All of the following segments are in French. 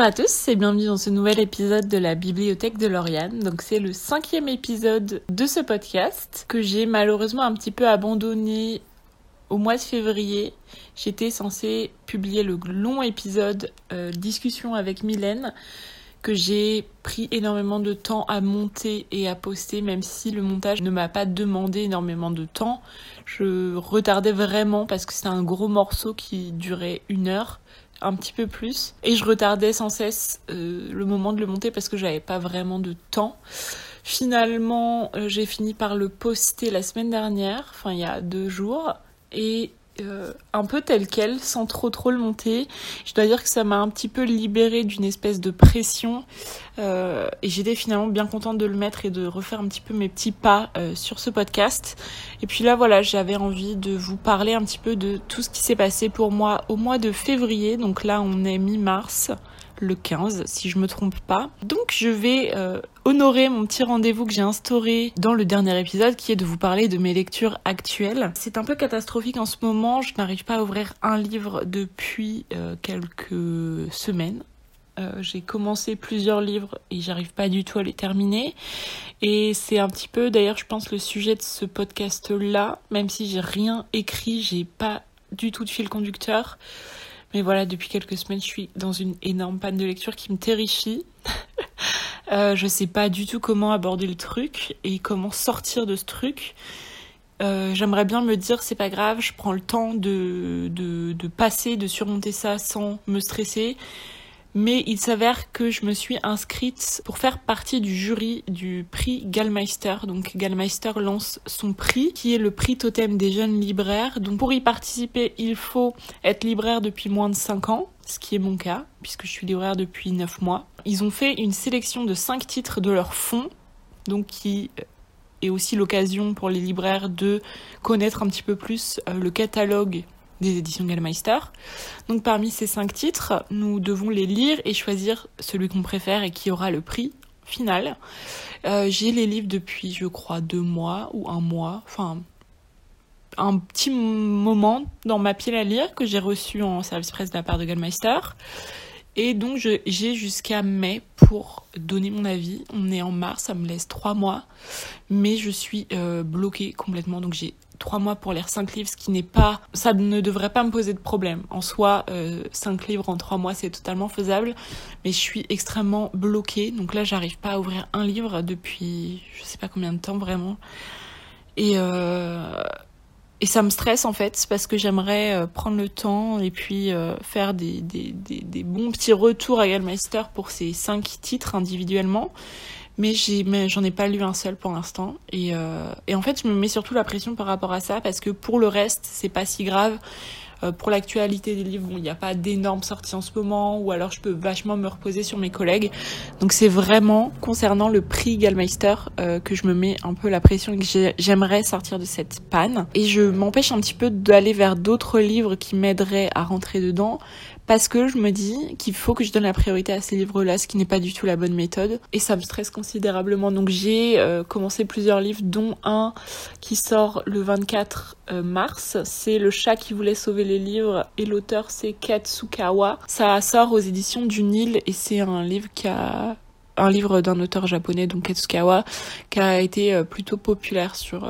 Bonjour à tous et bienvenue dans ce nouvel épisode de la bibliothèque de Lauriane. Donc c'est le cinquième épisode de ce podcast que j'ai malheureusement un petit peu abandonné au mois de février. J'étais censée publier le long épisode euh, discussion avec Mylène que j'ai pris énormément de temps à monter et à poster, même si le montage ne m'a pas demandé énormément de temps. Je retardais vraiment parce que c'était un gros morceau qui durait une heure, un petit peu plus, et je retardais sans cesse euh, le moment de le monter parce que j'avais pas vraiment de temps. Finalement, euh, j'ai fini par le poster la semaine dernière, enfin il y a deux jours, et euh, un peu tel quel, sans trop trop le monter. Je dois dire que ça m'a un petit peu libéré d'une espèce de pression euh, et j'étais finalement bien contente de le mettre et de refaire un petit peu mes petits pas euh, sur ce podcast. Et puis là voilà, j'avais envie de vous parler un petit peu de tout ce qui s'est passé pour moi au mois de février. Donc là on est mi-mars le 15, si je me trompe pas. Donc je vais euh, honorer mon petit rendez-vous que j'ai instauré dans le dernier épisode, qui est de vous parler de mes lectures actuelles. C'est un peu catastrophique en ce moment, je n'arrive pas à ouvrir un livre depuis euh, quelques semaines. Euh, j'ai commencé plusieurs livres et j'arrive pas du tout à les terminer. Et c'est un petit peu, d'ailleurs, je pense, le sujet de ce podcast-là. Même si j'ai rien écrit, j'ai pas du tout de fil conducteur. Mais voilà, depuis quelques semaines, je suis dans une énorme panne de lecture qui me terrifie. euh, je sais pas du tout comment aborder le truc et comment sortir de ce truc. Euh, J'aimerais bien me dire c'est pas grave, je prends le temps de, de passer, de surmonter ça sans me stresser mais il s'avère que je me suis inscrite pour faire partie du jury du prix Gallmeister. Donc Gallmeister lance son prix, qui est le prix totem des jeunes libraires. Donc pour y participer, il faut être libraire depuis moins de 5 ans, ce qui est mon cas, puisque je suis libraire depuis 9 mois. Ils ont fait une sélection de 5 titres de leur fonds, donc qui est aussi l'occasion pour les libraires de connaître un petit peu plus euh, le catalogue des éditions Gallmeister. Donc parmi ces cinq titres, nous devons les lire et choisir celui qu'on préfère et qui aura le prix final. Euh, j'ai les livres depuis, je crois, deux mois ou un mois, enfin un petit moment dans ma pile à lire que j'ai reçu en service presse de la part de Gallmeister. Et donc j'ai jusqu'à mai pour donner mon avis. On est en mars, ça me laisse trois mois, mais je suis euh, bloquée complètement. Donc j'ai trois mois pour lire cinq livres, ce qui n'est pas, ça ne devrait pas me poser de problème. En soi, euh, cinq livres en trois mois, c'est totalement faisable, mais je suis extrêmement bloquée. Donc là, j'arrive pas à ouvrir un livre depuis, je sais pas combien de temps vraiment, et euh, et ça me stresse en fait parce que j'aimerais euh, prendre le temps et puis faire des, des, des, des, bons petits retours à Gallmeister pour ces cinq titres individuellement mais j'en ai, pas lu un seul pour l'instant. Et, euh, et en fait je me mets surtout la pression par rapport à ça parce que pour le reste c'est pas si grave euh, pour l'actualité des livres, il n'y a pas d'énormes sorties en ce moment, ou alors je peux vachement me reposer sur mes collègues. Donc c'est vraiment concernant le prix Gallmeister euh, que je me mets un peu la pression et que j'aimerais sortir de cette panne. Et je m'empêche un petit peu d'aller vers d'autres livres qui m'aideraient à rentrer dedans parce que je me dis qu'il faut que je donne la priorité à ces livres-là, ce qui n'est pas du tout la bonne méthode. Et ça me stresse considérablement. Donc j'ai euh, commencé plusieurs livres, dont un qui sort le 24 euh, mars. C'est Le chat qui voulait sauver les livres et l'auteur c'est Katsukawa. Ça sort aux éditions du Nil et c'est un livre qui a un livre d'un auteur japonais, donc Katsukawa, qui a été euh, plutôt populaire sur,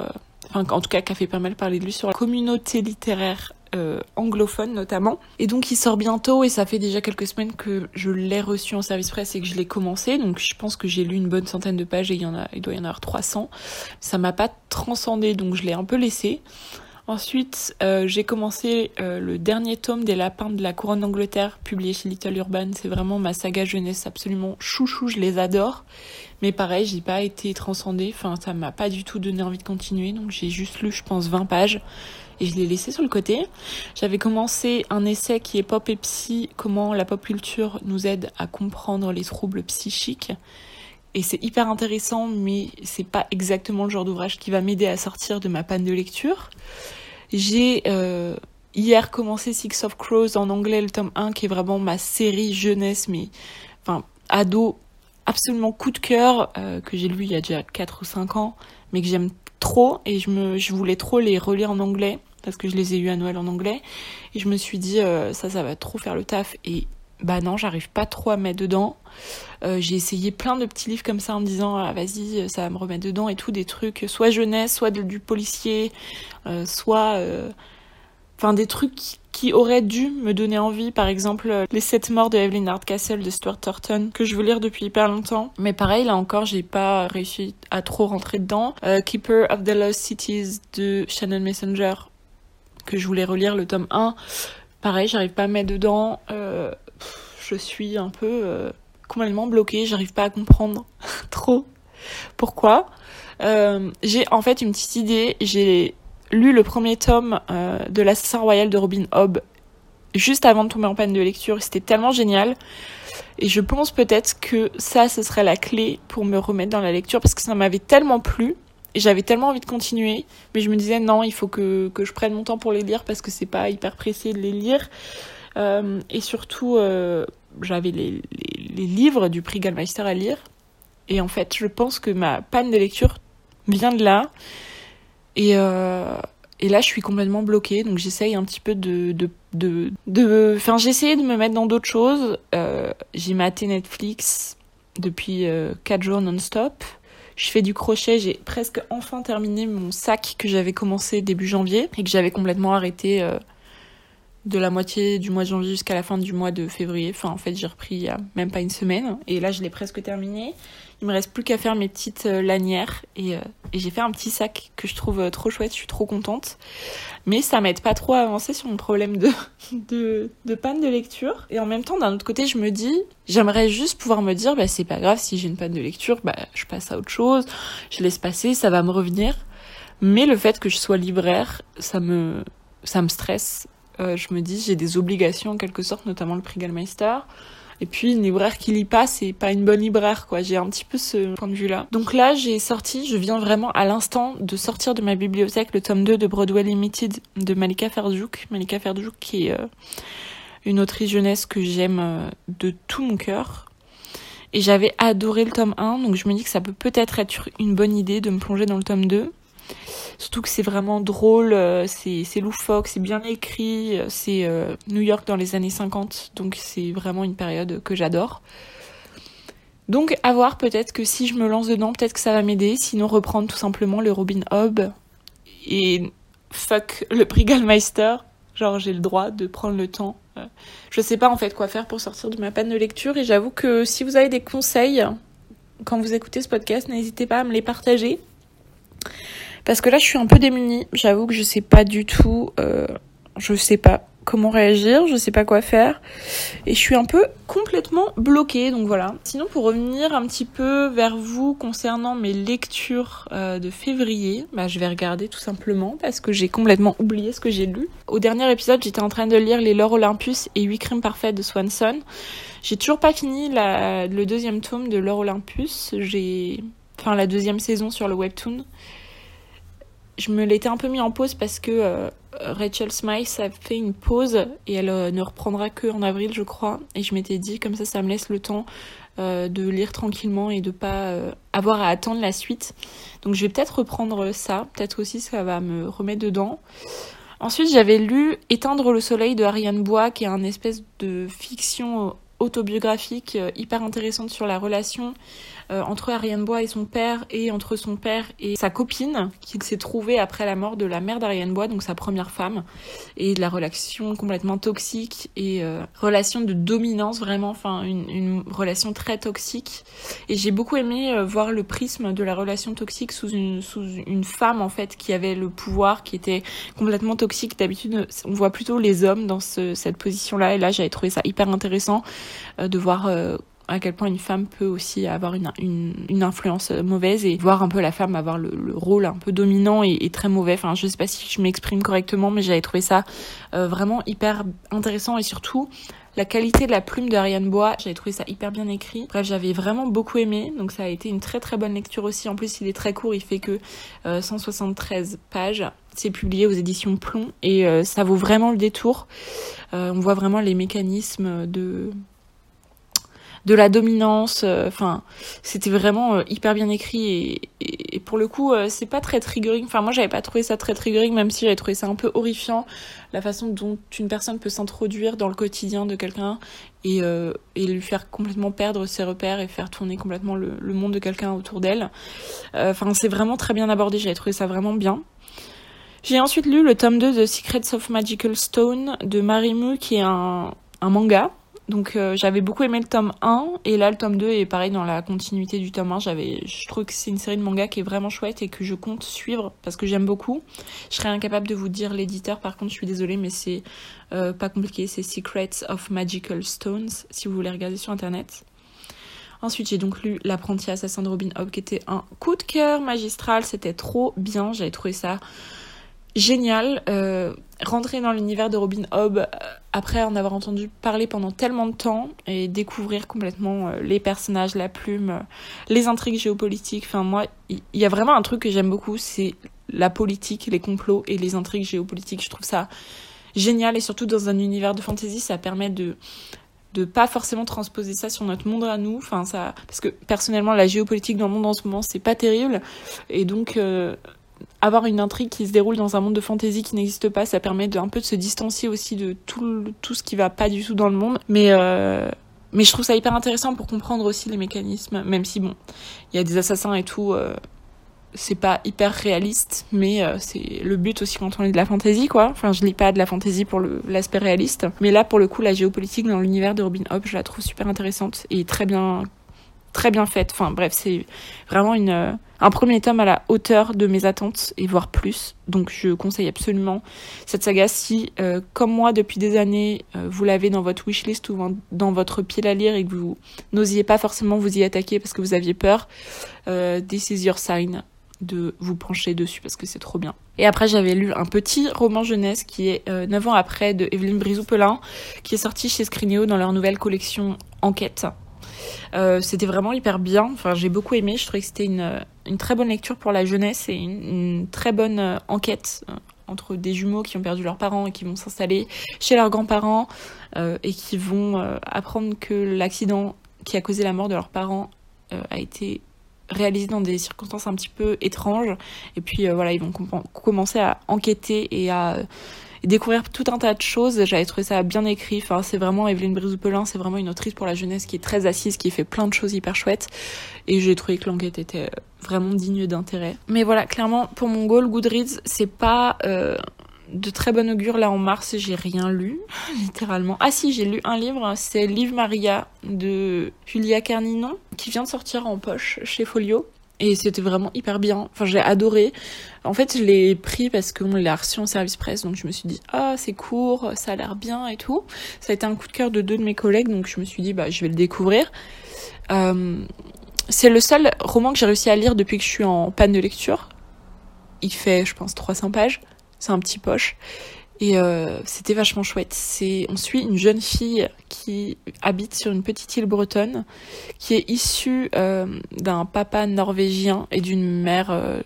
enfin en tout cas qui a fait pas mal parler de lui sur la communauté littéraire euh, anglophone notamment. Et donc il sort bientôt et ça fait déjà quelques semaines que je l'ai reçu en service presse et que je l'ai commencé. Donc je pense que j'ai lu une bonne centaine de pages et il y en a, il doit y en avoir 300. Ça m'a pas transcendé donc je l'ai un peu laissé. Ensuite, euh, j'ai commencé euh, le dernier tome des Lapins de la Couronne d'Angleterre, publié chez Little Urban. C'est vraiment ma saga jeunesse absolument chouchou, je les adore. Mais pareil, j'ai pas été transcendée, enfin ça m'a pas du tout donné envie de continuer, donc j'ai juste lu, je pense, 20 pages et je l'ai laissé sur le côté. J'avais commencé un essai qui est Pop et Psy, comment la pop culture nous aide à comprendre les troubles psychiques. Et c'est hyper intéressant, mais c'est pas exactement le genre d'ouvrage qui va m'aider à sortir de ma panne de lecture. J'ai euh, hier commencé Six of Crows en anglais, le tome 1, qui est vraiment ma série jeunesse, mais enfin ado, absolument coup de cœur, euh, que j'ai lu il y a déjà 4 ou 5 ans, mais que j'aime trop, et je, me, je voulais trop les relire en anglais, parce que je les ai eus à Noël en anglais, et je me suis dit, euh, ça, ça va trop faire le taf, et bah non, j'arrive pas trop à mettre dedans. Euh, j'ai essayé plein de petits livres comme ça en me disant ah, vas-y, ça va me remettre dedans et tout, des trucs soit jeunesse, soit du policier, euh, soit. Euh, enfin, des trucs qui, auraient dû me donner envie. Par exemple, Les Sept Morts de Evelyn Hardcastle de Stuart Thornton, que je veux lire depuis hyper longtemps. Mais pareil, là encore, j'ai pas réussi à trop rentrer dedans. Keeper of the Lost Cities de Shannon Messenger, que je voulais relire le tome 1. Pareil, j'arrive pas à mettre dedans. Euh, je suis un peu euh, complètement bloquée, j'arrive pas à comprendre trop pourquoi. Euh, j'ai en fait une petite idée, j'ai lu le premier tome de l'Assassin Royal de Robin Hobb juste avant de tomber en panne de lecture, c'était tellement génial. Et je pense peut-être que ça, ce serait la clé pour me remettre dans la lecture parce que ça m'avait tellement plu et j'avais tellement envie de continuer, mais je me disais non, il faut que, que je prenne mon temps pour les lire parce que c'est pas hyper pressé de les lire. Euh, et surtout, euh, j'avais les, les, livres du prix Gallmeister à lire. Et en fait, je pense que ma panne de lecture vient de là. Et, euh, et là, je suis complètement bloquée. Donc, j'essaye un petit peu de. de, de, de... Enfin, j'essayais de me mettre dans d'autres choses. Euh, j'ai maté Netflix depuis 4 jours non-stop. Je fais du crochet, j'ai presque enfin terminé mon sac que j'avais commencé début janvier et que j'avais complètement arrêté euh, de la moitié du mois de janvier jusqu'à la fin du mois de février. Enfin, en fait, j'ai repris il y a même pas une semaine. Et là, je l'ai presque terminé. Il me reste plus qu'à faire mes petites euh, lanières. Et, euh, et j'ai fait un petit sac que je trouve euh, trop chouette. Je suis trop contente. Mais ça m'aide pas trop à avancer sur mon problème de, de, de panne de lecture. Et en même temps, d'un autre côté, je me dis, j'aimerais juste pouvoir me dire, bah, c'est pas grave si j'ai une panne de lecture, bah, je passe à autre chose. Je laisse passer, ça va me revenir. Mais le fait que je sois libraire, ça me, ça me stresse euh, je me dis, j'ai des obligations en quelque sorte, notamment le prix Gallmeister. Et puis une libraire qui lit pas, c'est pas une bonne libraire, quoi. J'ai un petit peu ce point de vue-là. Donc là, j'ai sorti, je viens vraiment à l'instant de sortir de ma bibliothèque le tome 2 de Broadway Limited de Malika Ferdouk. Malika Ferdouk qui est euh, une autrice jeunesse que j'aime euh, de tout mon cœur. Et j'avais adoré le tome 1, donc je me dis que ça peut peut-être être une bonne idée de me plonger dans le tome 2. Surtout que c'est vraiment drôle, euh, c'est loufoque, c'est bien écrit, euh, c'est euh, New York dans les années 50, donc c'est vraiment une période que j'adore. Donc à voir, peut-être que si je me lance dedans, peut-être que ça va m'aider, sinon reprendre tout simplement le Robin Hobb et fuck le prix Gallmeister, genre j'ai le droit de prendre le temps. Je sais pas en fait quoi faire pour sortir de ma panne de lecture et j'avoue que si vous avez des conseils quand vous écoutez ce podcast, n'hésitez pas à me les partager. Parce que là, je suis un peu démunie. J'avoue que je sais pas du tout. Euh, je sais pas comment réagir, je sais pas quoi faire. Et je suis un peu complètement bloquée, donc voilà. Sinon, pour revenir un petit peu vers vous concernant mes lectures euh, de février, bah, je vais regarder tout simplement parce que j'ai complètement oublié ce que j'ai lu. Au dernier épisode, j'étais en train de lire Les Lore Olympus et 8 crimes parfaits de Swanson. J'ai toujours pas fini le deuxième tome de Lore Olympus. J'ai, enfin, la deuxième saison sur le webtoon je me l'étais un peu mis en pause parce que euh, Rachel Smythe a fait une pause et elle euh, ne reprendra que en avril, je crois. Et je m'étais dit, comme ça, ça me laisse le temps euh, de lire tranquillement et de pas avoir à attendre la suite. Donc je vais peut-être reprendre ça. Peut-être aussi ça va me remettre dedans. Ensuite, j'avais lu Éteindre le soleil de Ariane Bois, qui est un espèce de fiction autobiographique hyper intéressante sur la relation euh, entre Ariane Bois et son père et entre son père et sa copine qu'il s'est trouvé après la mort de la mère d'Ariane Bois, donc sa première femme, et de la relation complètement toxique et euh, relation de dominance vraiment, enfin une, relation très toxique. Et j'ai beaucoup aimé euh, voir le prisme de la relation toxique sous une femme en fait qui avait le pouvoir, qui était complètement toxique. D'habitude, on voit plutôt les hommes dans ce, cette position-là, et là j'avais trouvé ça hyper intéressant de voir à quel point une femme peut aussi avoir une, influence mauvaise et voir un peu la femme avoir le, le rôle un peu dominant et, très mauvais. Enfin, je sais pas si je m'exprime correctement, mais j'avais trouvé ça euh, vraiment hyper intéressant et surtout la qualité de la plume de Ariane Bois, j'avais trouvé ça hyper bien écrit. Bref, j'avais vraiment beaucoup aimé, donc ça a été une très très bonne lecture aussi. En plus, il est très court, il fait que euh, 173 pages. C'est publié aux éditions Plomb et euh, ça vaut vraiment le détour. Euh, on voit vraiment les mécanismes de de la dominance. Euh, enfin, c'était vraiment euh, hyper bien écrit et, pour le coup, euh, c'est pas très triggering. Enfin, moi, j'avais pas trouvé ça très triggering, même si j'avais trouvé ça un peu horrifiant, la façon dont une personne peut s'introduire dans le quotidien de quelqu'un et, et lui faire complètement perdre ses repères et faire tourner complètement le, monde de quelqu'un autour d'elle. Enfin, c'est vraiment très bien abordé. J'avais trouvé ça vraiment bien. J'ai ensuite lu le tome 2 de Secrets of Magical Stone de Marimu, qui est un, un manga donc euh, j'avais beaucoup aimé le tome 1 et là le tome 2 est pareil dans la continuité du tome 1. J'avais je trouve que c'est une série de mangas qui est vraiment chouette et que je compte suivre parce que j'aime beaucoup. Je serais incapable de vous dire l'éditeur par contre, je suis désolée mais c'est euh, pas compliqué, c'est Secrets of Magical Stones si vous voulez regarder sur internet. Ensuite, j'ai donc lu L'apprenti assassin de Robin Hood qui était un coup de cœur magistral, c'était trop bien, j'avais trouvé ça génial. Euh, rentrer dans l'univers de Robin Hobb euh, après en avoir entendu parler pendant tellement de temps et découvrir complètement euh, les personnages, la plume, les intrigues géopolitiques. Enfin, moi, il y, a vraiment un truc que j'aime beaucoup, c'est la politique, les complots et les intrigues géopolitiques. Je trouve ça génial et surtout dans un univers de fantasy, ça permet de de pas forcément transposer ça sur notre monde à nous enfin ça parce que personnellement la géopolitique dans le monde en ce moment c'est pas terrible et donc avoir une intrigue qui se déroule dans un monde de fantasy qui n'existe pas, ça permet de un peu de se distancier aussi de tout, tout ce qui va pas du tout dans le monde. Mais euh, mais je trouve ça hyper intéressant pour comprendre aussi les mécanismes, même si bon, il y a des assassins et tout, euh, c'est pas hyper réaliste, mais euh, c'est le but aussi quand on lit de la fantasy quoi. Enfin, je lis pas de la fantasy pour l'aspect réaliste, mais là pour le coup la géopolitique dans l'univers de Robin Hood, je la trouve super intéressante et très bien très bien faite. Enfin bref, c'est vraiment une, euh, un premier tome à la hauteur de mes attentes et voire plus. Donc je conseille absolument cette saga si, euh, comme moi depuis des années, euh, vous l'avez dans votre wishlist ou dans votre pile à lire et que vous n'osiez pas forcément vous y attaquer parce que vous aviez peur, this is your sign de vous pencher dessus parce que c'est trop bien. Et après j'avais lu un petit roman jeunesse qui est 9 ans après de Evelyne Brizou-Pelin qui est sorti chez Scrinéo dans leur nouvelle collection Enquête euh, c'était vraiment hyper bien. Enfin, j'ai beaucoup aimé. Je trouvais que c'était une, une très bonne lecture pour la jeunesse et une, très bonne euh, enquête euh, entre des jumeaux qui ont perdu leurs parents et qui vont s'installer chez leurs grands-parents et qui vont apprendre que l'accident qui a causé la mort de leurs parents a été réalisé dans des circonstances un petit peu étranges. Et puis voilà, ils vont commencer à enquêter et à et découvrir tout un tas de choses. J'avais trouvé ça bien écrit. Enfin, c'est vraiment Evelyne Brizoupelin, c'est vraiment une autrice pour la jeunesse qui est très assise, qui fait plein de choses hyper chouettes. Et j'ai trouvé que l'enquête était vraiment digne d'intérêt. Mais voilà, clairement, pour mon goal, Goodreads, c'est pas euh, de très bon augure. Là, en mars, j'ai rien lu, littéralement. Ah si, j'ai lu un livre, c'est Live Maria de Julia Carninon, qui vient de sortir en poche chez Folio. Et c'était vraiment hyper bien. Enfin, j'ai adoré. En fait, je l'ai pris parce qu'on l'a reçu en service presse. Donc, je me suis dit, ah, c'est court, ça a l'air bien et tout. Ça a été un coup de cœur de deux de mes collègues. Donc, je me suis dit, bah, je vais le découvrir. Euh, c'est le seul roman que j'ai réussi à lire depuis que je suis en panne de lecture. Il fait, je pense, 300 pages. C'est un petit poche. Et euh, c'était vachement chouette. C'est, on suit une jeune fille qui habite sur une petite île bretonne, qui est issue euh, d'un papa norvégien et d'une mère euh,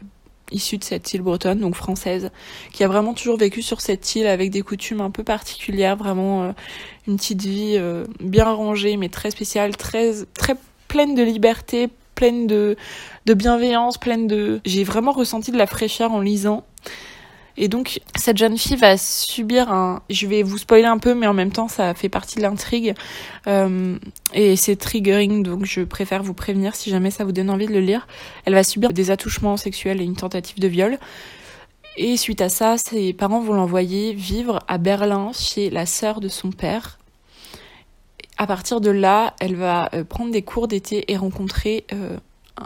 issue de cette île bretonne, donc française, qui a vraiment toujours vécu sur cette île avec des coutumes un peu particulières, vraiment une petite vie bien rangée, mais très spéciale, très très pleine de liberté, pleine de de bienveillance, pleine de. J'ai vraiment ressenti de la fraîcheur en lisant. Et donc, cette jeune fille va subir un... Je vais vous spoiler un peu, mais en même temps, ça fait partie de l'intrigue. Euh, et c'est triggering, donc je préfère vous prévenir si jamais ça vous donne envie de le lire. Elle va subir des attouchements sexuels et une tentative de viol. Et suite à ça, ses parents vont l'envoyer vivre à Berlin chez la sœur de son père. À partir de là, elle va euh, prendre des cours d'été et rencontrer... Euh,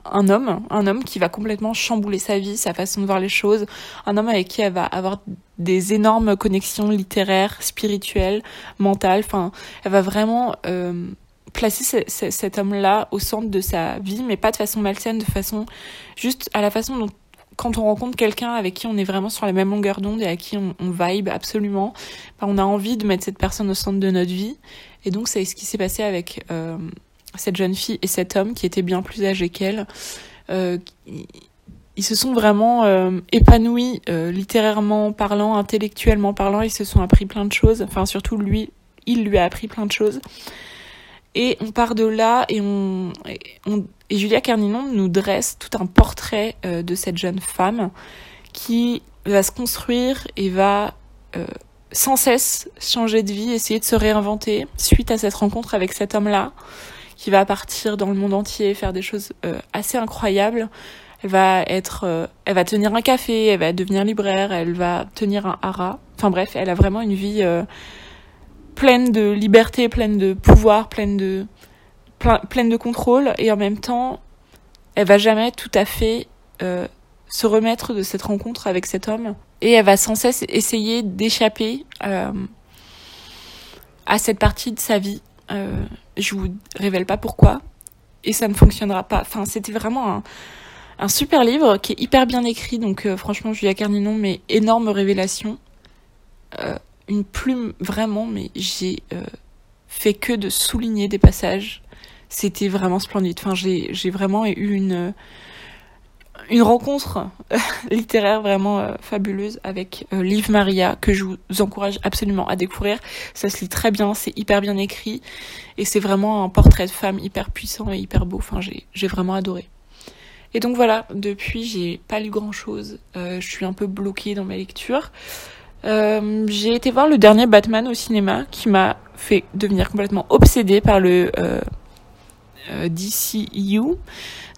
un homme, un homme qui va complètement chambouler sa vie, sa façon de voir les choses, un homme avec qui elle va avoir des énormes connexions littéraires, spirituelles, mentales, enfin, elle va vraiment euh, placer cet homme-là au centre de sa vie, mais pas de façon malsaine, de façon juste à la façon dont quand on rencontre quelqu'un avec qui on est vraiment sur la même longueur d'onde et à qui on, vibe absolument, ben, on a envie de mettre cette personne au centre de notre vie. Et donc c'est ce qui s'est passé avec euh, cette jeune fille et cet homme qui était bien plus âgé qu'elle. Euh, ils se sont vraiment euh, épanouis euh, littérairement parlant, intellectuellement parlant, ils se sont appris plein de choses, enfin surtout lui, il lui a appris plein de choses. Et on part de là et on, et, Julia Carninon nous dresse tout un portrait de cette jeune femme qui va se construire et va sans cesse changer de vie, essayer de se réinventer suite à cette rencontre avec cet homme-là, qui va partir dans le monde entier, faire des choses euh, assez incroyables. Elle va être, euh, elle va tenir un café, elle va devenir libraire, elle va tenir un hara. Enfin bref, elle a vraiment une vie euh, pleine de liberté, pleine de pouvoir, pleine de pleine de contrôle et en même temps, elle va jamais tout à fait se remettre de cette rencontre avec cet homme et elle va sans cesse essayer d'échapper à cette partie de sa vie. Euh, je vous révèle pas pourquoi et ça ne fonctionnera pas. Enfin, c'était vraiment un, super livre qui est hyper bien écrit. Donc euh, franchement, Julia Carninon, mais énorme révélation, euh, une plume vraiment. Mais j'ai fait que de souligner des passages. C'était vraiment splendide. Enfin, j'ai vraiment eu une une rencontre euh, littéraire vraiment euh, fabuleuse avec euh, Liv Maria que je vous encourage absolument à découvrir. Ça se lit très bien, c'est hyper bien écrit et c'est vraiment un portrait de femme hyper puissant et hyper beau. Enfin, j'ai vraiment adoré. Et donc voilà, depuis j'ai pas lu grand chose. je suis un peu bloquée dans ma lecture. j'ai été voir le dernier Batman au cinéma qui m'a fait devenir complètement obsédée par le DCU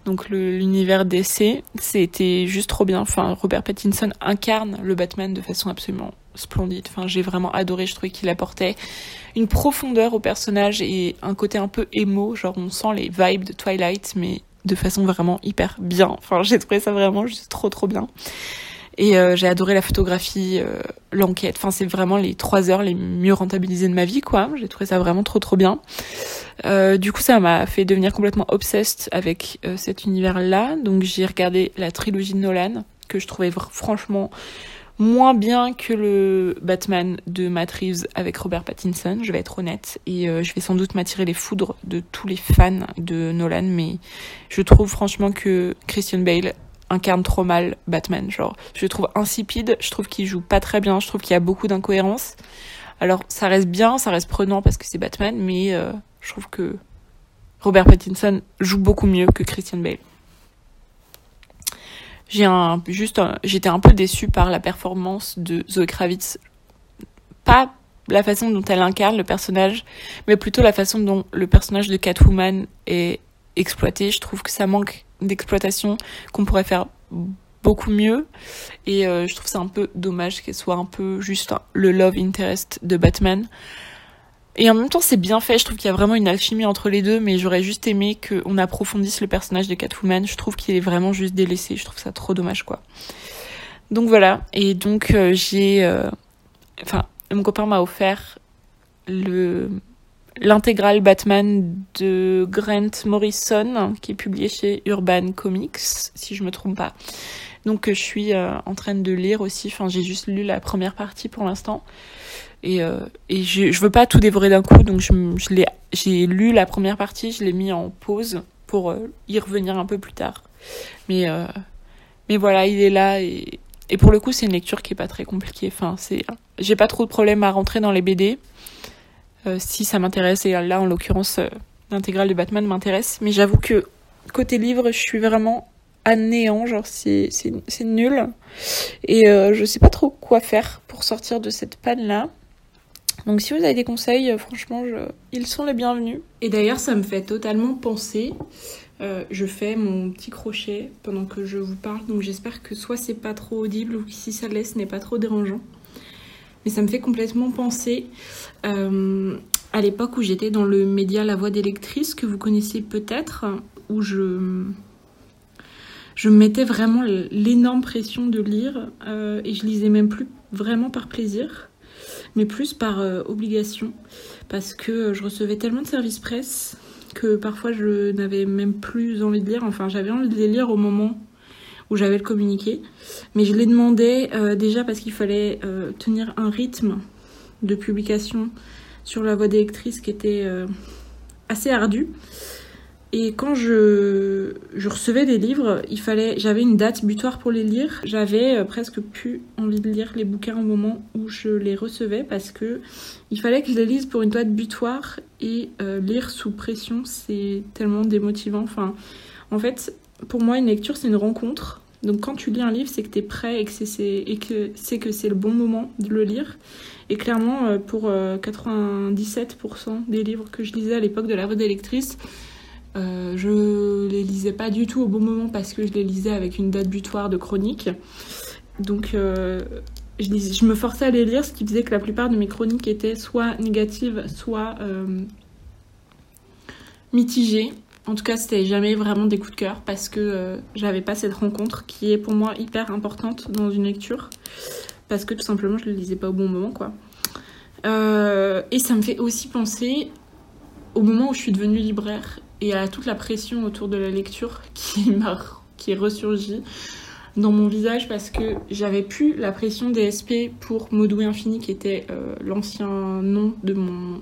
donc l'univers DC, c'était juste trop bien. Enfin, Robert Pattinson incarne le Batman de façon absolument splendide. Enfin, j'ai vraiment adoré. Je trouvais qu'il apportait une profondeur au personnage et un côté un peu émo. Genre, on sent les vibes de Twilight, mais de façon vraiment hyper bien. Enfin, j'ai trouvé ça vraiment juste trop trop bien. Et euh, j'ai adoré la photographie, euh, l'enquête. Enfin, c'est vraiment les trois heures les mieux rentabilisées de ma vie, quoi. J'ai trouvé ça vraiment trop trop bien. Euh, du coup, ça m'a fait devenir complètement obsessed avec cet univers-là. Donc, j'ai regardé la trilogie de Nolan, que je trouvais franchement moins bien que le Batman de Matt Reeves avec Robert Pattinson, je vais être honnête, et je vais sans doute m'attirer les foudres de tous les fans de Nolan, mais je trouve franchement que Christian Bale incarne trop mal Batman. Genre, je le trouve insipide, je trouve qu'il joue pas très bien, je trouve qu'il y a beaucoup d'incohérences. Alors, ça reste bien, ça reste prenant parce que c'est Batman, mais euh, je trouve que Robert Pattinson joue beaucoup mieux que Christian Bale. J'ai un, juste, j'étais un peu déçue par la performance de Zoe Kravitz. Pas la façon dont elle incarne le personnage, mais plutôt la façon dont le personnage de Catwoman est exploité. Je trouve que ça manque d'exploitation qu'on pourrait faire beaucoup mieux. Et euh, je trouve ça un peu dommage qu'elle soit un peu juste le love interest de Batman. Et en même temps c'est bien fait. Je trouve qu'il y a vraiment une alchimie entre les deux mais j'aurais juste aimé qu'on approfondisse le personnage de Catwoman. Je trouve qu'il est vraiment juste délaissé. Je trouve ça trop dommage quoi. Donc voilà. Et donc euh, j'ai euh, enfin mon copain m'a offert le l'intégrale Batman de Grant Morrison qui est publié chez Urban Comics si je me trompe pas. Donc je suis euh, en train de lire aussi, enfin j'ai juste lu la première partie pour l'instant et, euh, et je, je veux pas tout dévorer d'un coup donc je, je j'ai lu la première partie, je l'ai mis en pause pour euh, y revenir un peu plus tard. Mais mais voilà, il est là et et pour le coup, c'est une lecture qui est pas très compliquée. Enfin, c'est j'ai pas trop de problèmes à rentrer dans les BD. Euh, si ça m'intéresse. Et là, en l'occurrence, euh, l'intégrale de Batman m'intéresse. Mais j'avoue que côté livre, je suis vraiment à néant. Genre, c'est, nul. Et euh, je sais pas trop quoi faire pour sortir de cette panne-là. Donc si vous avez des conseils, franchement, ils sont les bienvenus. Et d'ailleurs, ça me fait totalement penser. je fais mon petit crochet pendant que je vous parle, donc j'espère que soit c'est pas trop audible ou que si ça laisse n'est pas trop dérangeant mais ça me fait complètement penser euh, à l'époque où j'étais dans le média La Voix des lectrices, que vous connaissez peut-être, où je, je mettais vraiment l'énorme pression de lire, euh, et je lisais même plus vraiment par plaisir, mais plus par euh, obligation, parce que je recevais tellement de services presse que parfois je n'avais même plus envie de lire, enfin j'avais envie de les lire au moment où j'avais le communiqué. Mais je l'ai demandé euh, déjà parce qu'il fallait euh, tenir un rythme de publication sur la voie des qui était euh, assez ardu. Et quand je, recevais des livres, il fallait, j'avais une date butoir pour les lire. J'avais euh, presque plus envie de lire les bouquins au moment où je les recevais parce que il fallait que je les lise pour une date butoir et lire sous pression, c'est tellement démotivant. Enfin, en fait, pour moi, une lecture, c'est une rencontre. Donc quand tu lis un livre, c'est que tu es prêt et que c'est que c'est le bon moment de le lire. Et clairement, euh, pour 97% des livres que je lisais à l'époque de la vraie des lectrices, euh, je les lisais pas du tout au bon moment parce que je les lisais avec une date butoir de chronique. Donc euh, je, me forçais à les lire, ce qui faisait que la plupart de mes chroniques étaient soit négatives, soit euh, mitigées. En tout cas, c'était jamais vraiment des coups de cœur parce que j'avais pas cette rencontre qui est pour moi hyper importante dans une lecture. Parce que tout simplement, je les lisais pas au bon moment, quoi. et ça me fait aussi penser au moment où je suis devenue libraire et à toute la pression autour de la lecture qui m'a qui est ressurgie dans mon visage parce que j'avais plus la pression des SP pour Maudoué Infini qui était euh, l'ancien nom de mon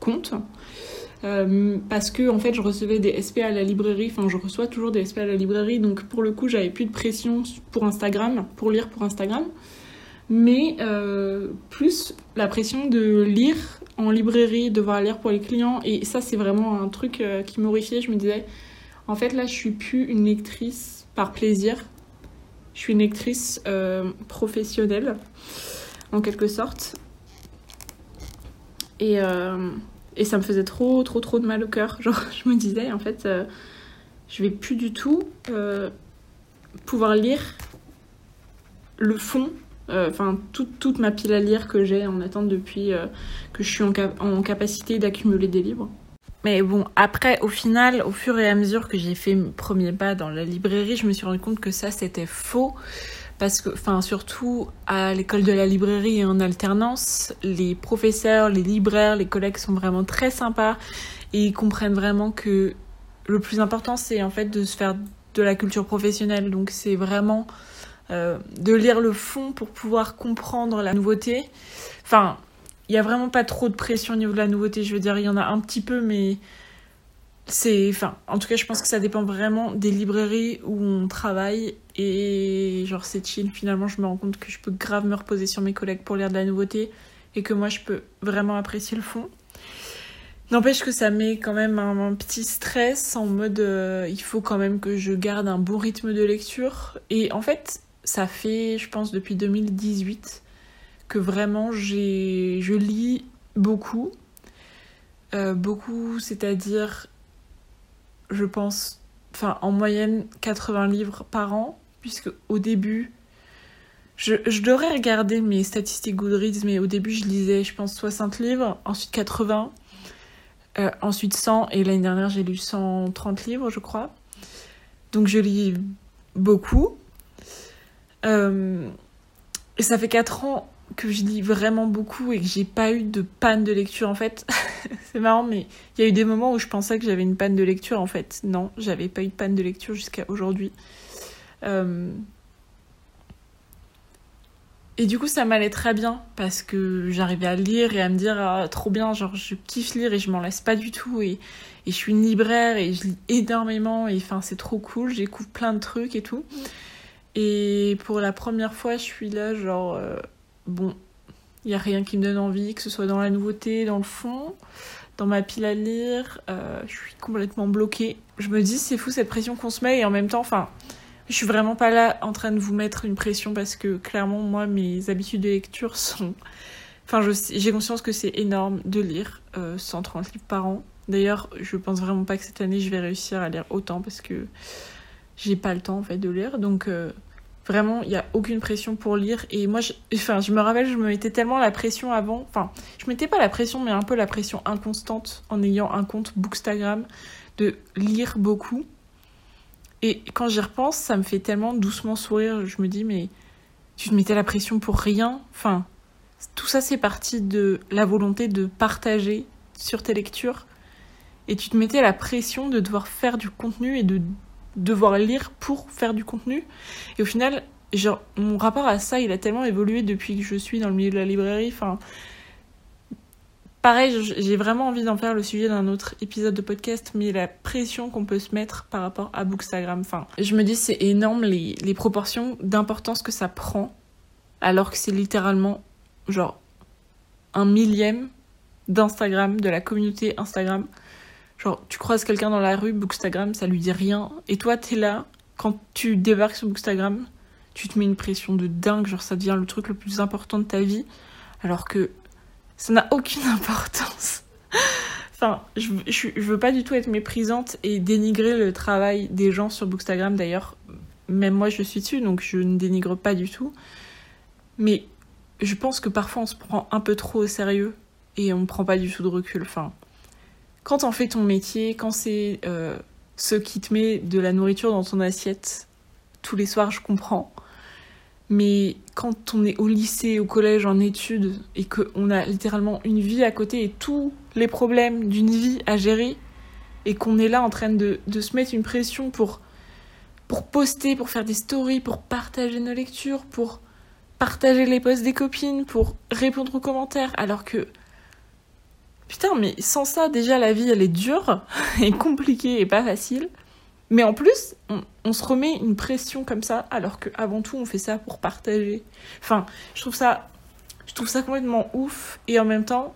compte. Euh, parce que en fait je recevais des SP à la librairie, enfin je reçois toujours des SP à la librairie, donc pour le coup j'avais plus de pression pour Instagram, pour lire pour Instagram, mais euh, plus la pression de lire en librairie, devoir lire pour les clients. Et ça, c'est vraiment un truc euh, qui m'horrifiait. Je me disais, en fait, là, je suis plus une lectrice par plaisir. Je suis une lectrice euh, professionnelle, en quelque sorte. Et, et, ça me faisait trop, trop, trop de mal au cœur. Genre, je me disais, en fait, je vais plus du tout pouvoir lire le fond euh, enfin toute, ma pile à lire que j'ai en attente depuis euh, que je suis en, en capacité d'accumuler des livres. Mais bon, après, au final, au fur et à mesure que j'ai fait mes premiers pas dans la librairie, je me suis rendu compte que ça, c'était faux. Parce que, enfin, surtout à l'école de la librairie et en alternance, les professeurs, les libraires, les collègues sont vraiment très sympas et ils comprennent vraiment que le plus important, c'est en fait de se faire de la culture professionnelle. Donc, c'est vraiment euh, de lire le fond pour pouvoir comprendre la nouveauté. Enfin, il n'y a vraiment pas trop de pression au niveau de la nouveauté. Je veux dire, il y en a un petit peu, mais c'est. Enfin, en tout cas, je pense que ça dépend vraiment des librairies où on travaille. Et genre, c'est chill. Finalement, je me rends compte que je peux grave me reposer sur mes collègues pour lire de la nouveauté et que moi, je peux vraiment apprécier le fond. N'empêche que ça met quand même un, petit stress en mode euh, il faut quand même que je garde un bon rythme de lecture. Et en fait, ça fait, je pense, depuis 2018 que vraiment j'ai, je lis beaucoup. Euh, beaucoup, c'est-à-dire, je pense, enfin, en moyenne 80 livres par an, puisque au début, je, je, devrais regarder mes statistiques Goodreads, mais au début, je lisais, je pense, 60 livres, ensuite 80, euh, ensuite 100, et l'année dernière, j'ai lu 130 livres, je crois. Donc, je lis beaucoup. Euh, et ça fait 4 ans que je lis vraiment beaucoup et que j'ai pas eu de panne de lecture en fait. c'est marrant, mais il y a eu des moments où je pensais que j'avais une panne de lecture en fait. Non, j'avais pas eu de panne de lecture jusqu'à aujourd'hui. Euh, et du coup, ça m'allait très bien parce que j'arrivais à lire et à me dire ah, trop bien, genre je kiffe lire et je m'en laisse pas du tout et, et je suis une libraire et je lis énormément et enfin c'est trop cool, j'écoute plein de trucs et tout. Et pour la première fois, je suis là, genre, euh, bon, il n'y a rien qui me donne envie, que ce soit dans la nouveauté, dans le fond, dans ma pile à lire. Euh, je suis complètement bloquée. Je me dis, c'est fou cette pression qu'on se met, et en même temps, enfin, je suis vraiment pas là en train de vous mettre une pression parce que clairement, moi, mes habitudes de lecture sont. Enfin, j'ai conscience que c'est énorme de lire 130 euh, livres par an. D'ailleurs, je pense vraiment pas que cette année je vais réussir à lire autant parce que j'ai pas le temps en fait de lire. Donc euh, vraiment, il y a aucune pression pour lire. Et moi, je, enfin, je me rappelle, je me mettais tellement la pression avant. Enfin, je mettais pas la pression, mais un peu la pression inconstante en ayant un compte Bookstagram de lire beaucoup. Et quand j'y repense, ça me fait tellement doucement sourire. Je me dis, mais tu te mettais la pression pour rien. Enfin, tout ça, c'est parti de la volonté de partager sur tes lectures. Et tu te mettais la pression de devoir faire du contenu et de devoir lire pour faire du contenu. Et au final, mon rapport à ça, il a tellement évolué depuis que je suis dans le milieu de la librairie. Enfin, pareil, j'ai vraiment envie d'en faire le sujet d'un autre épisode de podcast, mais la pression qu'on peut se mettre par rapport à Bookstagram. Enfin, je me dis c'est énorme les, les proportions d'importance que ça prend, alors que c'est littéralement genre un millième d'Instagram, de la communauté Instagram. Genre, tu croises quelqu'un dans la rue, Bookstagram, ça lui dit rien. Et toi, t'es là, quand tu débarques sur Bookstagram, tu te mets une pression de dingue, genre ça devient le truc le plus important de ta vie, alors que ça n'a aucune importance. enfin, je, je, veux pas du tout être méprisante et dénigrer le travail des gens sur Bookstagram d'ailleurs. Même moi, je suis dessus, donc je ne dénigre pas du tout. Mais je pense que parfois on se prend un peu trop au sérieux et on prend pas du tout de recul. Enfin, quand on fait ton métier, quand c'est euh, ce qui te met de la nourriture dans ton assiette tous les soirs, je comprends. Mais quand on est au lycée, au collège, en études, et qu'on a littéralement une vie à côté et tous les problèmes d'une vie à gérer, et qu'on est là en train de, de, se mettre une pression pour, pour poster, pour faire des stories, pour partager nos lectures, pour partager les posts des copines, pour répondre aux commentaires, alors que Putain, mais sans ça, déjà, la vie, elle est dure et compliquée et pas facile. Mais en plus, on, se remet une pression comme ça, alors qu'avant tout, on fait ça pour partager. Enfin, je trouve ça, je trouve ça complètement ouf. Et en même temps,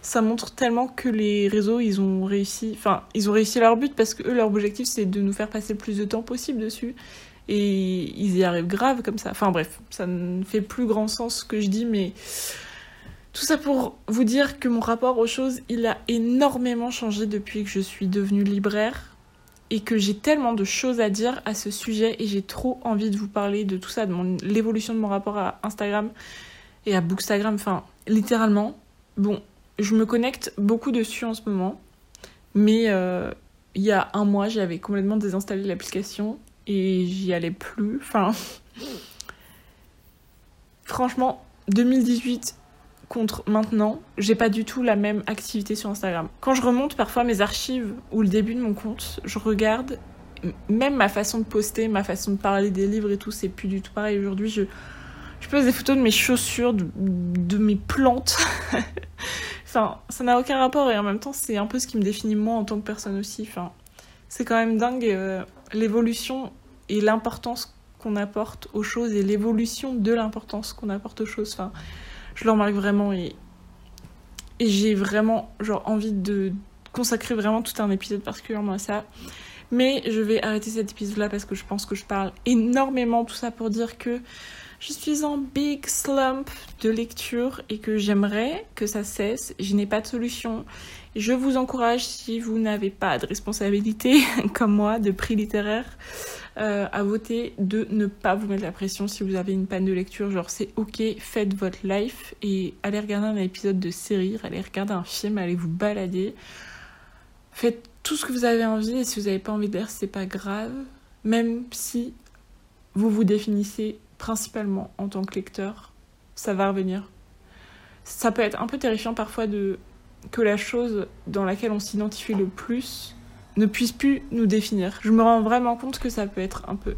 ça montre tellement que les réseaux, ils ont réussi. Enfin, ils ont réussi leur but parce que eux, leur objectif, c'est de nous faire passer le plus de temps possible dessus. Et ils y arrivent grave comme ça. Enfin, bref, ça ne fait plus grand sens ce que je dis, mais tout ça pour vous dire que mon rapport aux choses, il a énormément changé depuis que je suis devenue libraire et que j'ai tellement de choses à dire à ce sujet et j'ai trop envie de vous parler de tout ça, de l'évolution de mon rapport à Instagram et à Bookstagram, enfin littéralement. Bon, je me connecte beaucoup dessus en ce moment, mais euh, il y a un mois, j'avais complètement désinstallé l'application et j'y allais plus. Enfin, franchement, 2018, contre maintenant, j'ai pas du tout la même activité sur Instagram. Quand je remonte parfois mes archives ou le début de mon compte, je regarde même ma façon de poster, ma façon de parler des livres et tout, c'est plus du tout pareil. Aujourd'hui, je, pose des photos de mes chaussures, de, mes plantes. enfin, ça n'a aucun rapport et en même temps, c'est un peu ce qui me définit moi en tant que personne aussi. Enfin, c'est quand même dingue euh, l'évolution et l'importance qu'on apporte aux choses et l'évolution de l'importance qu'on apporte aux choses. Enfin, je le remarque vraiment et, et j'ai vraiment envie de consacrer vraiment tout un épisode particulièrement à ça. Mais je vais arrêter cet épisode-là parce que je pense que je parle énormément, tout ça pour dire que je suis en big slump de lecture et que j'aimerais que ça cesse. Je n'ai pas de solution. Je vous encourage, si vous n'avez pas de responsabilité comme moi, de prix littéraire, euh, à voter de ne pas vous mettre la pression si vous avez une panne de lecture. Genre, c'est ok, faites votre life et allez regarder un épisode de série, allez regarder un film, allez vous balader. Faites tout ce que vous avez envie et si vous n'avez pas envie de lire, c'est pas grave. Même si vous vous définissez principalement en tant que lecteur, ça va revenir. Ça peut être un peu terrifiant parfois de que la chose dans laquelle on s'identifie le plus ne puisse plus nous définir. Je me rends vraiment compte que ça peut être un peu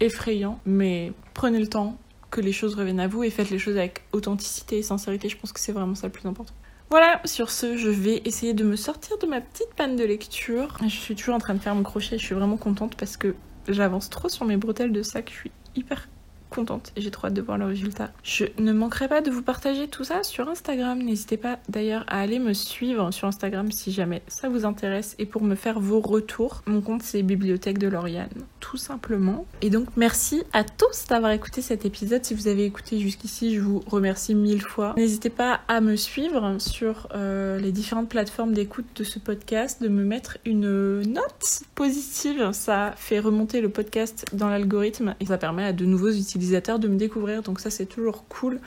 effrayant, mais prenez le temps que les choses reviennent à vous et faites les choses avec authenticité et sincérité. Je pense que c'est vraiment ça le plus important. Voilà, sur ce, je vais essayer de me sortir de ma petite panne de lecture. Je suis toujours en train de faire mon crochet, je suis vraiment contente parce que j'avance trop sur mes bretelles de sac, je suis hyper contente et j'ai trop hâte de voir le résultat. Je ne manquerai pas de vous partager tout ça sur Instagram. N'hésitez pas d'ailleurs à aller me suivre sur Instagram si jamais ça vous intéresse et pour me faire vos retours. Mon compte c'est Bibliothèque de Lauriane, tout simplement. Et donc merci à tous d'avoir écouté cet épisode. Si vous avez écouté jusqu'ici, je vous remercie mille fois. N'hésitez pas à me suivre sur euh, les différentes plateformes d'écoute de ce podcast, de me mettre une note positive. Ça fait remonter le podcast dans l'algorithme et ça permet à de nouveaux utilisateurs de me découvrir. Donc ça, c'est toujours cool.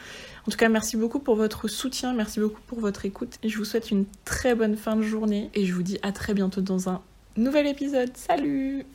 En tout cas, merci beaucoup pour votre soutien, merci beaucoup pour votre écoute. Je vous souhaite une très bonne fin de journée. Et je vous dis à très bientôt dans un nouvel épisode. Salut